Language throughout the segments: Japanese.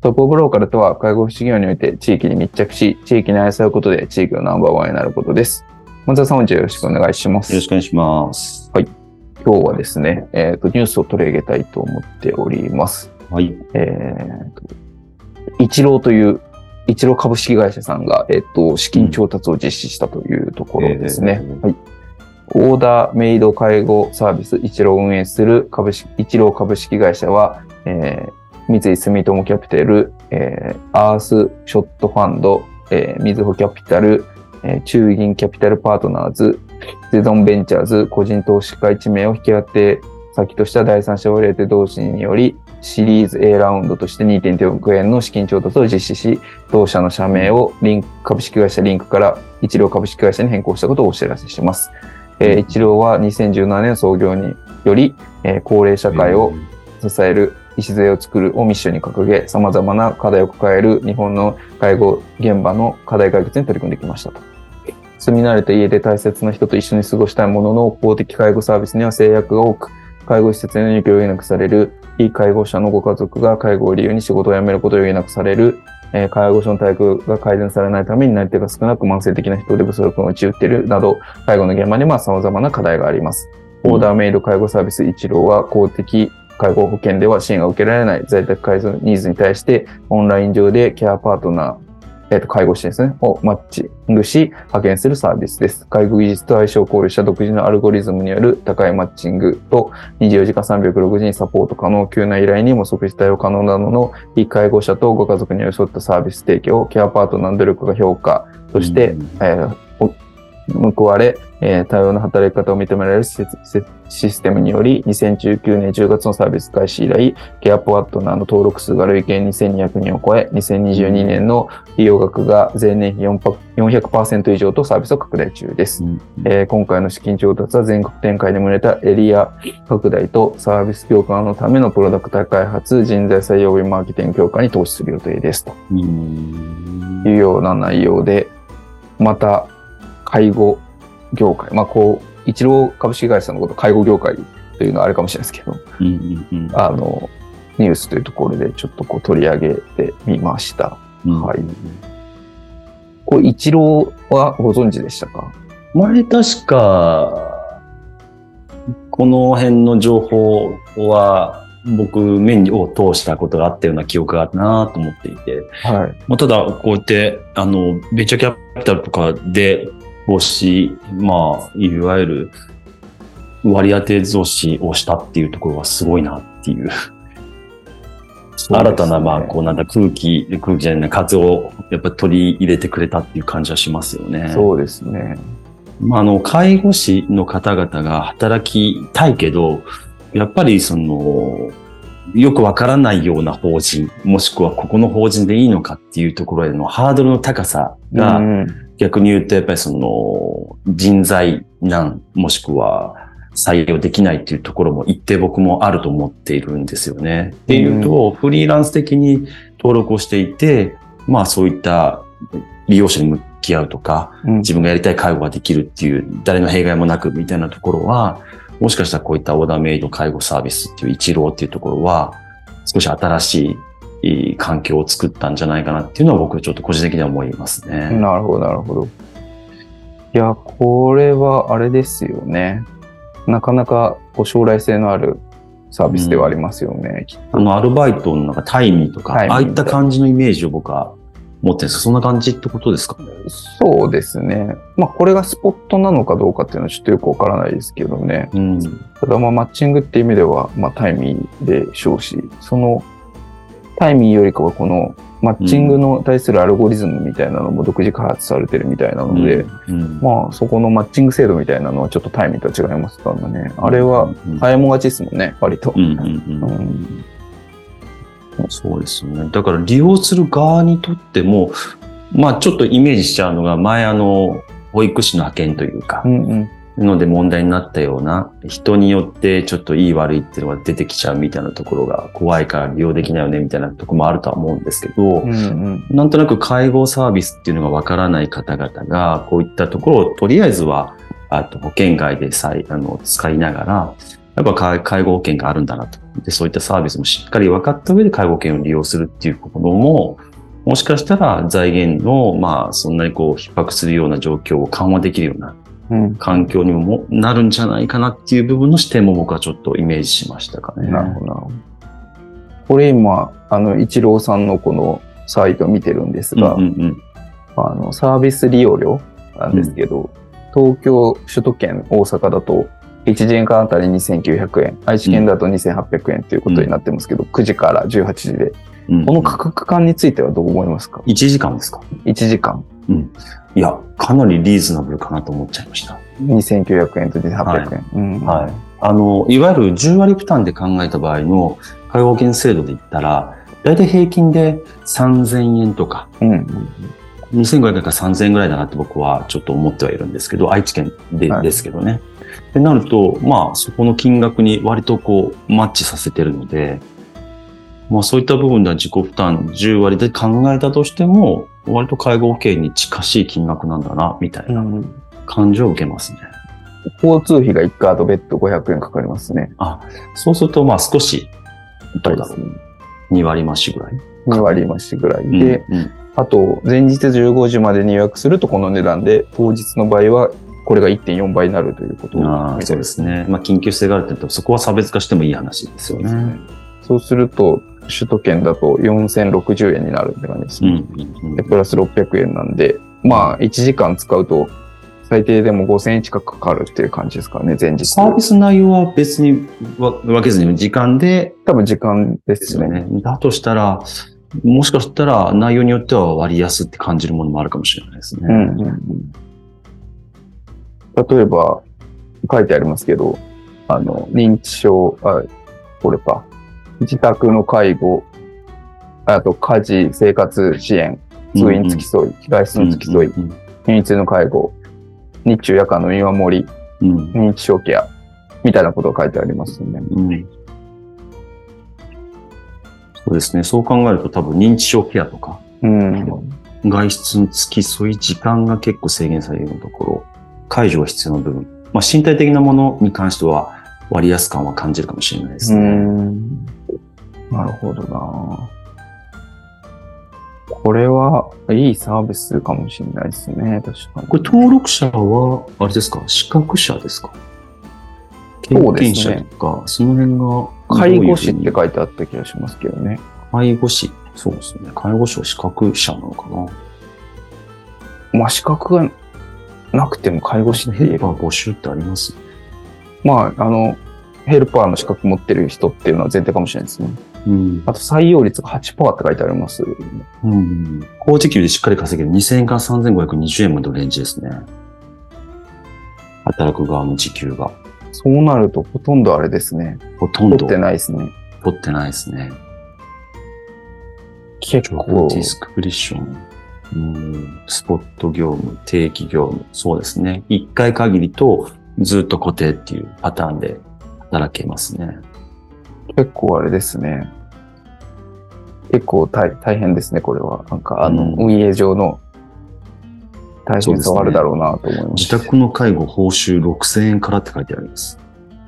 トップオブローカルとは、介護福祉業において地域に密着し、地域に愛されることで地域のナンバーワンになることです。松田さん、本日よろしくお願いします。よろしくお願いします。はい。今日はですね、えっ、ー、と、ニュースを取り上げたいと思っております。はい。えっ、と、一郎という、一郎株式会社さんが、えっ、ー、と、資金調達を実施したというところですね。えー、はい。オーダーメイド介護サービス一郎を運営する株式、一郎株式会社は、えー、三井住友キャピタル、えー、アースショットファンド、えー、みずほキャピタル、えー、中銀キャピタルパートナーズ、ゼゾンベンチャーズ個人投資家1名を引き当て先とした第三者を入れて同士により、シリーズ A ラウンドとして2.2億円の資金調達を実施し、同社の社名をリンク株式会社リンクから一郎株式会社に変更したことをお知らせします。えー、一郎は2017年創業により、えー、高齢社会を支える礎を作るをミッションに掲げ、様々な課題を抱える日本の介護現場の課題解決に取り組んできましたと。住み慣れた家で大切な人と一緒に過ごしたいものの、公的介護サービスには制約が多く、介護施設への入居を余儀なくされる、非介護者のご家族が介護を理由に仕事を辞めることを余儀なくされる、え、介護所の待遇が改善されないためになり手が少なく慢性的な人手不足が陥っているなど、介護の現場には様々な課題があります。オーダーメイド介護サービス一郎は公的介護保険では支援が受けられない在宅介護ニーズに対して、オンライン上でケアパートナー、えっ、ー、と、介護士ですね、をマッチングし、派遣するサービスです。介護技術と相性を考慮した独自のアルゴリズムによる高いマッチングと24時間360にサポート可能、急な依頼にも即時対応可能などの非介護者とご家族に寄り添ったサービス提供、ケアパートナーの努力が評価として、うん、えー報われ、えー、多様な働き方を認められるシステムにより、2019年10月のサービス開始以来、ケアパートナーの登録数が累計2200人を超え、2022年の利用額が前年比400%以上とサービスを拡大中です、うん、えー、今回の資金調達は全国展開に向けたエリア拡大とサービス強化のためのプロダクト開発、人材採用マーケティング強化に投資する予定です。というような内容で、また介護業界、まあこう、一郎株式会社のこと介護業界というのはあるかもしれないですけど、うんうんうん、あの、ニュースというところでちょっとこう取り上げてみました。うん、はい。これ一郎はご存知でしたか？前確か、この辺の情報は僕面を通したことがあったような記憶があるなと思っていて、はい。まあ、ただこうやってあのベンチャーキャピタルとかで投資、まあ、いわゆる割り当て増資をしたっていうところはすごいなっていう。新たな、まあ、こうなんだ空気、空気じゃない、風をやっぱり取り入れてくれたっていう感じはしますよね。そうですね。まあ、あの、介護士の方々が働きたいけど、やっぱりその、よくわからないような法人、もしくはここの法人でいいのかっていうところへのハードルの高さが、うん逆に言うと、やっぱりその人材難、もしくは採用できないっていうところも一定僕もあると思っているんですよね。っていうと、フリーランス的に登録をしていて、まあそういった利用者に向き合うとか、自分がやりたい介護ができるっていう、誰の弊害もなくみたいなところは、もしかしたらこういったオーダーメイド介護サービスっていう一郎っていうところは、少し新しいいい環境を作ったんじゃないかなっていうのは僕はちょっと個人的には思いますね。なるほど、なるほど。いや、これはあれですよね。なかなかこう将来性のあるサービスではありますよね。うん、あの、アルバイトのなんかタイミーとか、ああいった感じのイメージを僕は思ってるんですか？そんな感じってことですか？そうですね。まあ、これがスポットなのかどうかっていうのはちょっとよくわからないですけどね。うん。ただ、まあ、マッチングっていう意味では、まあ、タイミーでしょうし、その、タイミーよりかはこの、マッチングの対するアルゴリズムみたいなのも独自開発されてるみたいなので、うん、まあ、そこのマッチング制度みたいなのはちょっとタイミーとは違いますからね。あれは、うん早もがちですもんね、割と。うんうんうん。うん。そうですよね。だから利用する側にとっても、まあちょっとイメージしちゃうのが、前あの、保育士の派遣というか。う、んうんので問題になったような、人によってちょっといい悪いっていうのが出てきちゃうみたいなところが怖いから利用できないよねみたいなところもあるとは思うんですけど、うんうんなんとなく介護サービスっていうのがわからない方々が、こういったところをとりあえずは、あと保険外でさいあの使いながら、やっぱ介介護保険があるんだなと。で、そういったサービスもしっかり分かった上で介護保険を利用するっていうことも、もしかしたら財源の、まあ、そんなにこう、逼迫するような状況を緩和できるようなうん環境にももなるんじゃないかなっていう部分の視点も僕はちょっとイメージしましたかね。なるほど。これ今、あの、イチローさんのこのサイト見てるんですが、うんうんあの、サービス利用料なんですけど、東京、首都圏、大阪だと、1時間あたり2900円、愛知県だと2800円ということになってますけど、9時から18時で。うん。この価格感についてはどう思いますか？1時間ですか ?1 時間うん。いや、かなりリーズナブルかなと思っちゃいました。2900円と2800円。うんはい。あの、いわゆる10割負担で考えた場合の介護保険制度で言ったら、だいたい平均で3000円とか、うん。2500円から3000円ぐらいだなって僕はちょっと思ってはいるんですけど、愛知県で、はいですけどね。ってなると、まあ、そこの金額に割とこう、マッチさせてるので、まあそういった部分では自己負担10割で考えたとしても、割と介護保険に近しい金額なんだな、みたいな感じを受けますね。交通費が1カード別途500円かかりますね。あ、そうすると、まあ少し、どうだろうう。2割増しぐらい？2割増しぐらいで、うんうんあと、前日15時までに予約するとこの値段で、当日の場合はこれが1.4倍になるということああ、そうですね。まあ、緊急性があるって言うと、そこは差別化してもいい話ですよね。そうすると、首都圏だと4060円になるって感じですうんね。うんで、プラス600円なんで、まあ、1時間使うと、最低でも5000円近くかかるっていう感じですかね、前日。サービス内容は別にわ分けずに時間で多分時間でですよすね。ね。だとしたら、もしかしたら内容によっては割安って感じるものもあるかもしれないですね。うんうんうん。例えば、書いてありますけど、あの、認知症、あ、これか。自宅の介護、あと家事、生活支援、通院付き添い、外出の付き添い、うん入院中の介護、日中夜間の見守り、うんうん認知症ケア、みたいなことが書いてありますね。うんそうですね。そう考えると多分認知症ケアとか、うん。外出の付き添い時間が結構制限されるようなところ、解除が必要な部分。まあ身体的なものに関しては割安感は感じるかもしれないですうね。ん。なるほどな。これはいいサービスかもしれないですね。確かに。これ登録者は、あれですか？資格者ですか？そう経ですね験者とか、その辺が。介護士って書いてあった気がしますけどね。介護士。そうですね。介護士は資格者なのかな？まあ資格がなくても介護士って言えばヘルパー募集ってあります？まあ、あの、ヘルパーの資格持ってる人っていうのは前提かもしれないですね。うん。あと採用率が8%って書いてあります。うん。高時給でしっかり稼げる2000円から3520円までのレンジですね。働く側の時給が。そうなるとほとんどあれですね。ほとんど取ってないですね。取ってないですね。結構ディスクリプション。うんスポット業務、定期業務。そうですね。一回限りとずっと固定っていうパターンで働けますね。結構あれですね。結構大大変ですね、これは。なんか、あの、うん運営上の大変さはあるだろうなと思います。自宅の介護報酬6000円からって書いてあります。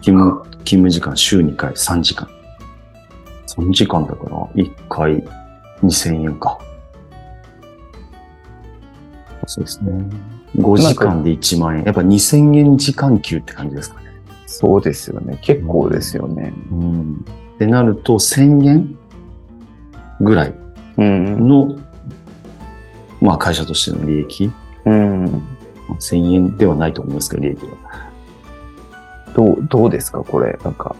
勤務、勤務時間週2回3時間。3時間だから1回2000円か。そうですね。5時間で1万円。やっぱ2000円時間給って感じですかね。そうですよね。結構ですよね。うん。ってなると1000円ぐらいうん。のまあ会社としての利益。うん。1000円ではないと思いますけど、利益は。どう、どうですかこれ？なんか。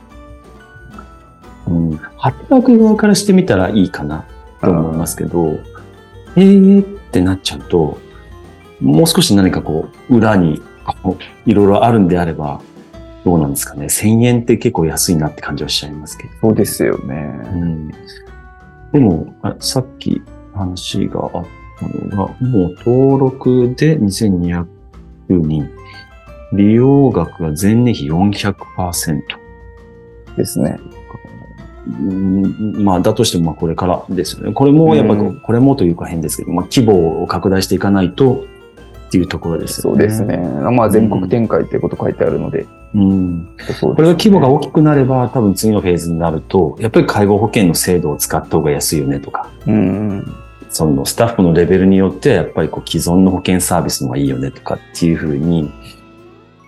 うん。働く側からしてみたらいいかなと思いますけど、えーってなっちゃうと、もう少し何かこう、裏にいろいろあるんであれば、どうなんですかね。1000円って結構安いなって感じはしちゃいますけど。そうですよね。うんでも、あさっき話があったのが、もう登録で2200人、利用額が前年比400%。ですね。うんまあ、だとしてもまあこれからですよね。これもやっぱこれもというか変ですけど、まあ、規模を拡大していかないとっていうところですよね。そうですね。。まあ全国展開っていうこと書いてあるので。うん。そうですねこれが規模が大きくなれば、多分次のフェーズになると、やっぱり介護保険の制度を使った方が安いよねとか、うんうん。そのスタッフのレベルによってはやっぱりこう既存の保険サービスの方がいいよねとかっていうふうに、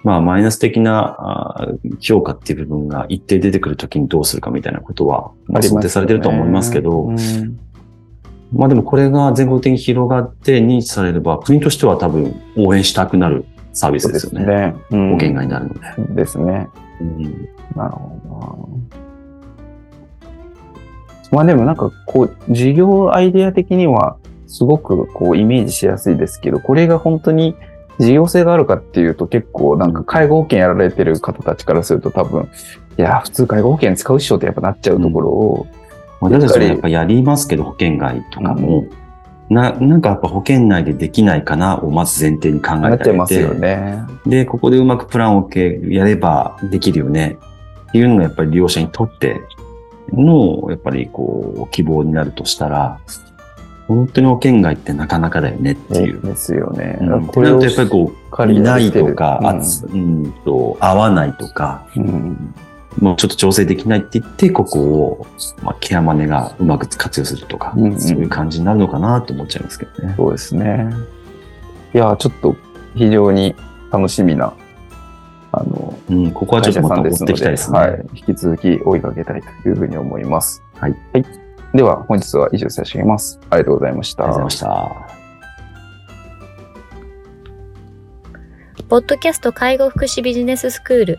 まあマイナス的な評価っていう部分が一定出てくるときにどうするかみたいなことは、まあ、想定されてるとは思いますけど、うん。まあでもこれが全国的に広がって認知されれば、国としては多分応援したくなるサービスですよね。すね。うん保険外になるので。ですね。うんなるほどな。まあでもなんかこう、事業アイデア的にはすごくこうイメージしやすいですけど、これが本当に事業性があるかっていうと結構なんか介護保険やられてる方たちからすると多分、いや、普通介護保険使うっしょってやっぱなっちゃうところを、私たちもやっぱやりますけど、保険外とかも、うな、なんかやっぱ保険内でできないかなをまず前提に考なえてあげっちゃいますよて、ね。で、ここでうまくプランをやればできるよね。っていうのがやっぱり利用者にとっての、やっぱりこう、希望になるとしたら、本当に保険外ってなかなかだよねっていう。ですよね。うん、これをとやっぱりこう、いないとか、うん。うんと、合わないとか、うんもうちょっと調整できないって言って、ここを、まあ、ケアマネがうまく活用するとか、うんうんそういう感じになるのかなと思っちゃいますけどね。そうですね。いや、ちょっと非常に楽しみな、あの、うん、ここはちょ会社っとまた追ってさんですので、いきたいですね。はい。引き続き追いかけたいというふうに思います。はい。では、本日は以上差し上げます。ありがとうございました。ありがとうございました。ポッドキャスト介護福祉ビジネススクール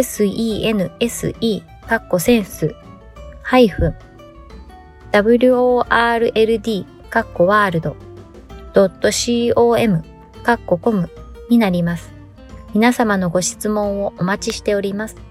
sense かっこセンスハイフン world かっこワールド .com かっこコムになります。皆様のご質問をお待ちしております。